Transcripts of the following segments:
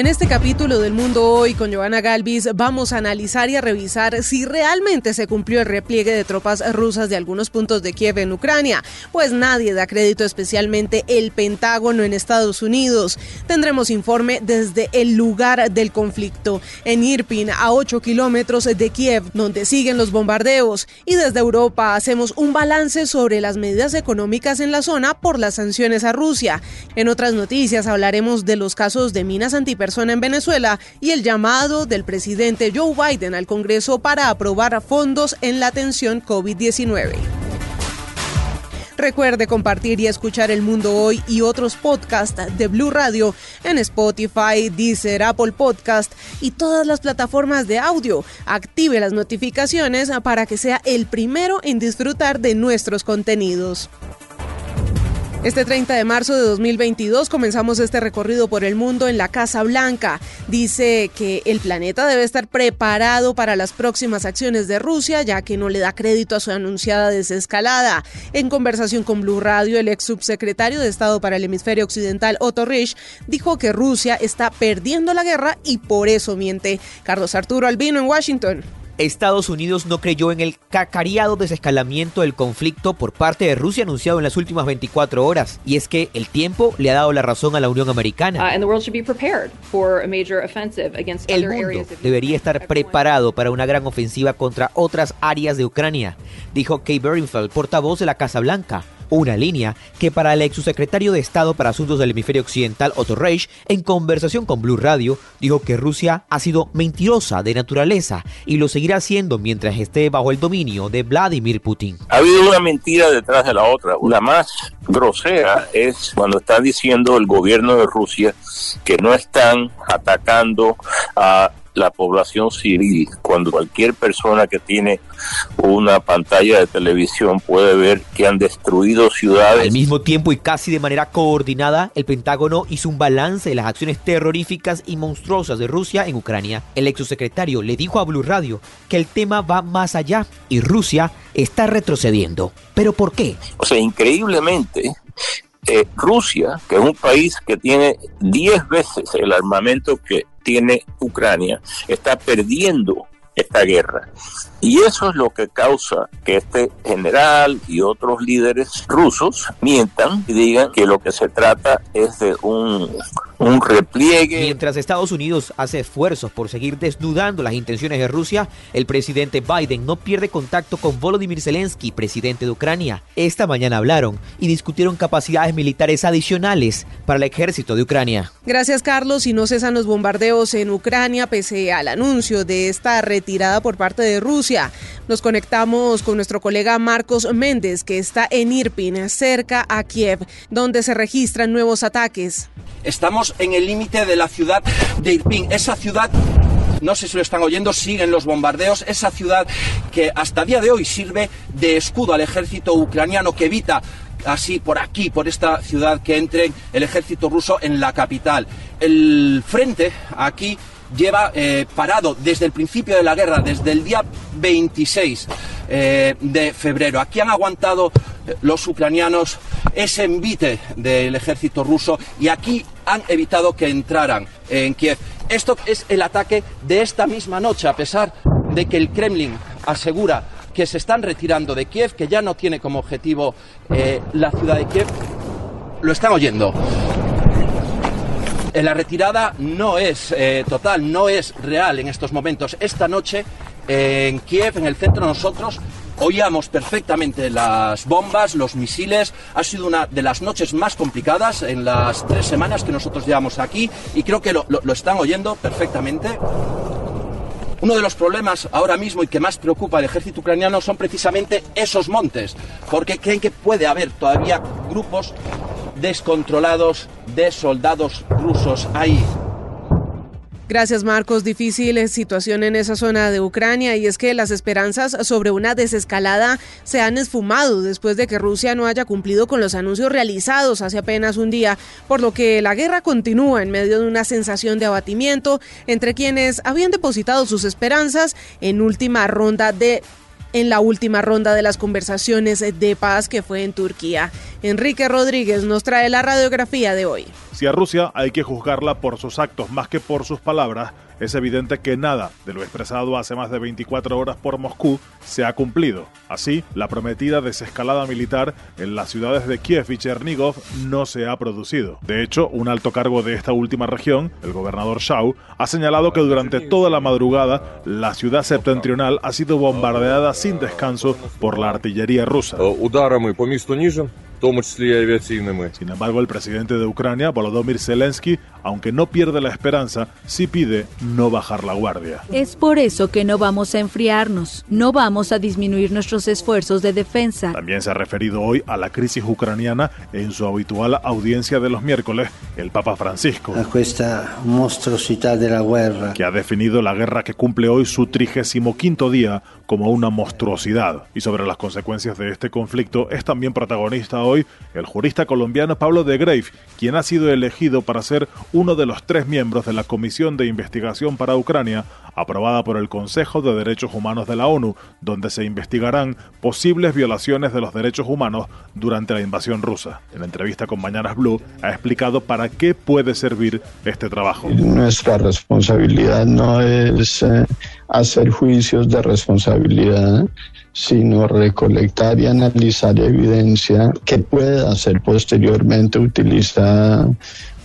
En este capítulo del Mundo Hoy con Joana Galvis vamos a analizar y a revisar si realmente se cumplió el repliegue de tropas rusas de algunos puntos de Kiev en Ucrania, pues nadie da crédito especialmente el Pentágono en Estados Unidos. Tendremos informe desde el lugar del conflicto, en Irpin, a 8 kilómetros de Kiev, donde siguen los bombardeos, y desde Europa hacemos un balance sobre las medidas económicas en la zona por las sanciones a Rusia. En otras noticias hablaremos de los casos de minas anti persona en Venezuela y el llamado del presidente Joe Biden al Congreso para aprobar fondos en la atención COVID-19. Recuerde compartir y escuchar El Mundo Hoy y otros podcasts de Blue Radio en Spotify, Deezer, Apple Podcast y todas las plataformas de audio. Active las notificaciones para que sea el primero en disfrutar de nuestros contenidos. Este 30 de marzo de 2022 comenzamos este recorrido por el mundo en la Casa Blanca. Dice que el planeta debe estar preparado para las próximas acciones de Rusia, ya que no le da crédito a su anunciada desescalada. En conversación con Blue Radio, el ex subsecretario de Estado para el Hemisferio Occidental, Otto Rich, dijo que Rusia está perdiendo la guerra y por eso miente. Carlos Arturo Albino en Washington. Estados Unidos no creyó en el cacareado desescalamiento del conflicto por parte de Rusia anunciado en las últimas 24 horas. Y es que el tiempo le ha dado la razón a la Unión Americana. Uh, el mundo debería estar preparado para una gran ofensiva contra otras áreas de Ucrania, dijo Kay Berinfeld, portavoz de la Casa Blanca una línea que para el ex subsecretario de Estado para Asuntos del Hemisferio Occidental, Otto Reich, en conversación con Blue Radio, dijo que Rusia ha sido mentirosa de naturaleza y lo seguirá siendo mientras esté bajo el dominio de Vladimir Putin. Ha habido una mentira detrás de la otra. La más grosera es cuando está diciendo el gobierno de Rusia que no están atacando a la población civil, cuando cualquier persona que tiene una pantalla de televisión puede ver que han destruido ciudades. Al mismo tiempo y casi de manera coordinada, el Pentágono hizo un balance de las acciones terroríficas y monstruosas de Rusia en Ucrania. El exsecretario le dijo a Blue Radio que el tema va más allá y Rusia está retrocediendo. ¿Pero por qué? O sea, increíblemente, eh, Rusia, que es un país que tiene 10 veces el armamento que tiene Ucrania, está perdiendo esta guerra. Y eso es lo que causa que este general y otros líderes rusos mientan y digan que lo que se trata es de un, un repliegue. Mientras Estados Unidos hace esfuerzos por seguir desnudando las intenciones de Rusia, el presidente Biden no pierde contacto con Volodymyr Zelensky, presidente de Ucrania. Esta mañana hablaron y discutieron capacidades militares adicionales para el ejército de Ucrania. Gracias, Carlos. Y no cesan los bombardeos en Ucrania pese al anuncio de esta retirada por parte de Rusia nos conectamos con nuestro colega Marcos Méndez, que está en Irpin, cerca a Kiev, donde se registran nuevos ataques. Estamos en el límite de la ciudad de Irpin, esa ciudad no sé si lo están oyendo, siguen los bombardeos. Esa ciudad que hasta día de hoy sirve de escudo al ejército ucraniano que evita así por aquí, por esta ciudad, que entre el ejército ruso en la capital. El frente aquí lleva eh, parado desde el principio de la guerra, desde el día 26 eh, de febrero. Aquí han aguantado eh, los ucranianos ese envite del ejército ruso y aquí han evitado que entraran en Kiev. Esto es el ataque de esta misma noche, a pesar de que el Kremlin asegura que se están retirando de Kiev, que ya no tiene como objetivo la ciudad de Kiev. Lo están oyendo. Eh, la retirada no es eh, total, no es real en estos momentos. Esta noche en Kiev, en el centro, nosotros oíamos perfectamente las bombas, los misiles. Ha sido una de las noches más complicadas en las tres semanas que nosotros llevamos aquí y creo que lo, lo están oyendo perfectamente. Uno de los problemas ahora mismo y que más preocupa al ejército ucraniano son precisamente esos montes, porque creen que puede haber todavía grupos descontrolados de soldados rusos ahí. Gracias Marcos. Difícil situación en esa zona de Ucrania y es que las esperanzas sobre una desescalada se han esfumado después de que Rusia no haya cumplido con los anuncios realizados hace apenas un día, por lo que la guerra continúa en medio de una sensación de abatimiento entre quienes habían depositado sus esperanzas en última ronda de en la última ronda de las conversaciones de paz que fue en Turquía. Enrique Rodríguez nos trae la radiografía de hoy. Si a Rusia hay que juzgarla por sus actos más que por sus palabras, es evidente que nada de lo expresado hace más de 24 horas por Moscú se ha cumplido. Así, la prometida desescalada militar en las ciudades de Kiev y Chernigov no se ha producido. De hecho, un alto cargo de esta última región, el gobernador Shao, ha señalado que durante toda la madrugada la ciudad septentrional ha sido bombardeada sin descanso por la artillería rusa. Sin embargo, el presidente de Ucrania, Volodymyr Zelensky, aunque no pierde la esperanza, sí pide no bajar la guardia. Es por eso que no vamos a enfriarnos, no vamos a disminuir nuestros esfuerzos de defensa. También se ha referido hoy a la crisis ucraniana en su habitual audiencia de los miércoles, el Papa Francisco. A esta monstruosidad de la guerra. Que ha definido la guerra que cumple hoy su trigésimo quinto día como una monstruosidad. Y sobre las consecuencias de este conflicto es también protagonista hoy el jurista colombiano Pablo de Grave, quien ha sido elegido para ser uno de los tres miembros de la Comisión de Investigación para Ucrania, aprobada por el Consejo de Derechos Humanos de la ONU, donde se investigarán posibles violaciones de los derechos humanos durante la invasión rusa. En la entrevista con Mañanas Blue ha explicado para qué puede servir este trabajo. Nuestra responsabilidad no es eh, hacer juicios de responsabilidad, sino recolectar y analizar evidencia que pueda ser posteriormente utilizada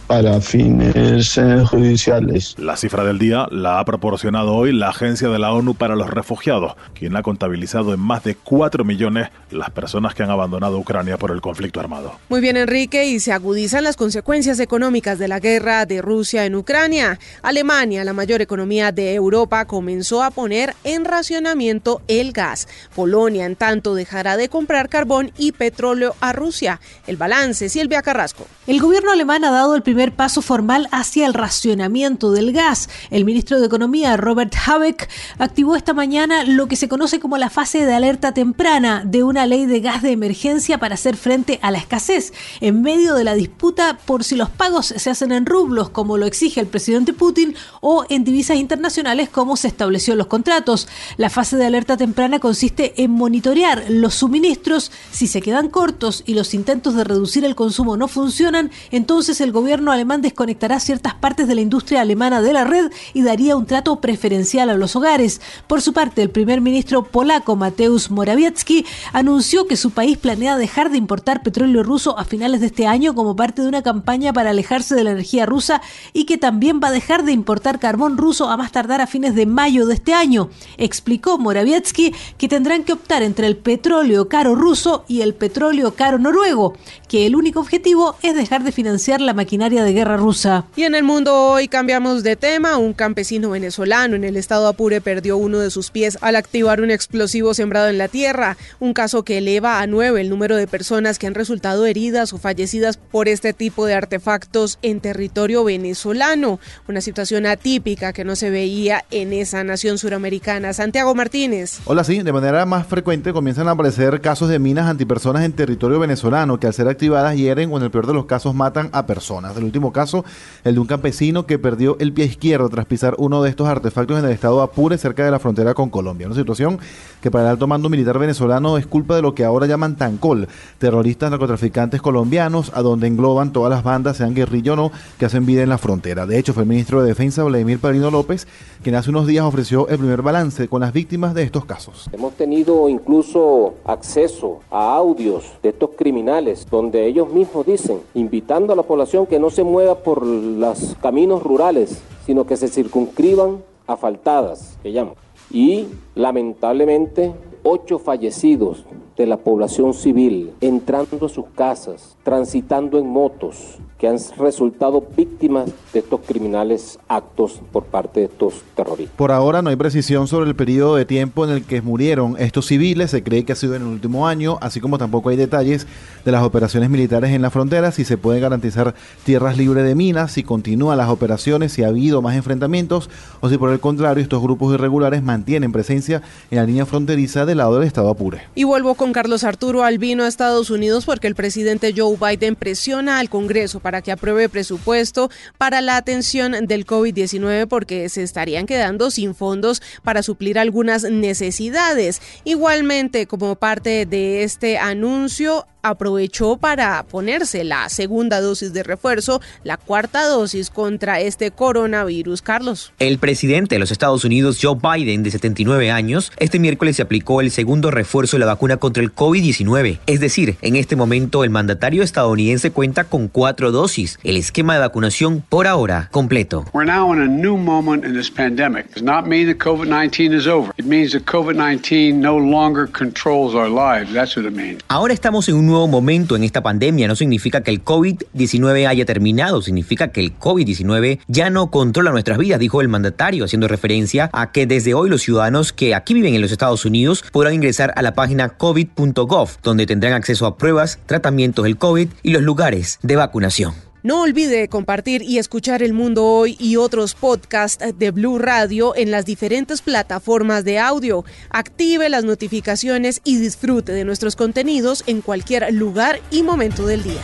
para fines eh, judiciales. La cifra del día la ha proporcionado hoy la Agencia de la ONU para los Refugiados, quien ha contabilizado en más de 4 millones las personas que han abandonado Ucrania por el conflicto armado. Muy bien, Enrique, y se agudizan las consecuencias económicas de la guerra de Rusia en Ucrania. Alemania, la mayor economía de Europa, comenzó a poner en racionamiento el gas. Polonia, en tanto, dejará de comprar carbón y petróleo a Rusia. El balance, Silvia Carrasco. El gobierno alemán ha dado el primer primer paso formal hacia el racionamiento del gas. El ministro de Economía, Robert Habeck, activó esta mañana lo que se conoce como la fase de alerta temprana de una ley de gas de emergencia para hacer frente a la escasez, en medio de la disputa por si los pagos se hacen en rublos, como lo exige el presidente Putin, o en divisas internacionales, como se estableció en los contratos. La fase de alerta temprana consiste en monitorear los suministros. Si se quedan cortos y los intentos de reducir el consumo no funcionan, entonces el gobierno alemán desconectará ciertas partes de la industria alemana de la red y daría un trato preferencial a los hogares. Por su parte, el primer ministro polaco Mateusz Morawiecki anunció que su país planea dejar de importar petróleo ruso a finales de este año como parte de una campaña para alejarse de la energía rusa y que también va a dejar de importar carbón ruso a más tardar a fines de mayo de este año. Explicó Morawiecki que tendrán que optar entre el petróleo caro ruso y el petróleo caro noruego, que el único objetivo es dejar de financiar la maquinaria de guerra rusa. Y en el mundo hoy cambiamos de tema. Un campesino venezolano en el estado Apure perdió uno de sus pies al activar un explosivo sembrado en la tierra. Un caso que eleva a nueve el número de personas que han resultado heridas o fallecidas por este tipo de artefactos en territorio venezolano. Una situación atípica que no se veía en esa nación suramericana. Santiago Martínez. Hola, sí, de manera más frecuente comienzan a aparecer casos de minas antipersonas en territorio venezolano que al ser activadas hieren o en el peor de los casos matan a personas último caso, el de un campesino que perdió el pie izquierdo tras pisar uno de estos artefactos en el estado Apure, cerca de la frontera con Colombia. Una situación que para el alto mando militar venezolano es culpa de lo que ahora llaman Tancol, terroristas narcotraficantes colombianos, a donde engloban todas las bandas, sean guerrilla o no, que hacen vida en la frontera. De hecho, fue el ministro de Defensa, Vladimir Padrino López, quien hace unos días ofreció el primer balance con las víctimas de estos casos. Hemos tenido incluso acceso a audios de estos criminales, donde ellos mismos dicen, invitando a la población que no se mueva por los caminos rurales, sino que se circunscriban a faltadas, que llaman. Y lamentablemente, ocho fallecidos de la población civil entrando a sus casas, transitando en motos, que han resultado víctimas de estos criminales actos por parte de estos terroristas. Por ahora no hay precisión sobre el periodo de tiempo en el que murieron estos civiles, se cree que ha sido en el último año, así como tampoco hay detalles de las operaciones militares en la frontera, si se pueden garantizar tierras libres de minas, si continúan las operaciones, si ha habido más enfrentamientos o si por el contrario estos grupos irregulares mantienen presencia en la línea fronteriza del lado del Estado Apure. Y vuelvo con Carlos Arturo Albino a Estados Unidos porque el presidente Joe Biden presiona al Congreso para que apruebe presupuesto para la atención del COVID-19 porque se estarían quedando sin fondos para suplir algunas necesidades. Igualmente, como parte de este anuncio, aprovechó para ponerse la segunda dosis de refuerzo, la cuarta dosis contra este coronavirus. Carlos. El presidente de los Estados Unidos, Joe Biden, de 79 años, este miércoles se aplicó el segundo refuerzo de la vacuna contra el COVID-19. Es decir, en este momento el mandatario estadounidense cuenta con cuatro dosis. El esquema de vacunación por ahora completo. We're now in a new moment in this pandemic. It does not mean that COVID-19 is over. It means that COVID-19 no longer controls our lives. That's what it means. Ahora estamos en un nuevo momento en esta pandemia. No significa que el COVID-19 haya terminado, significa que el COVID-19 ya no controla nuestras vidas, dijo el mandatario, haciendo referencia a que desde hoy los ciudadanos que aquí viven en los Estados Unidos podrán ingresar a la página covid.gov, donde tendrán acceso a pruebas, tratamientos del COVID y los lugares de vacunación. No olvide compartir y escuchar El Mundo Hoy y otros podcasts de Blue Radio en las diferentes plataformas de audio. Active las notificaciones y disfrute de nuestros contenidos en cualquier lugar y momento del día.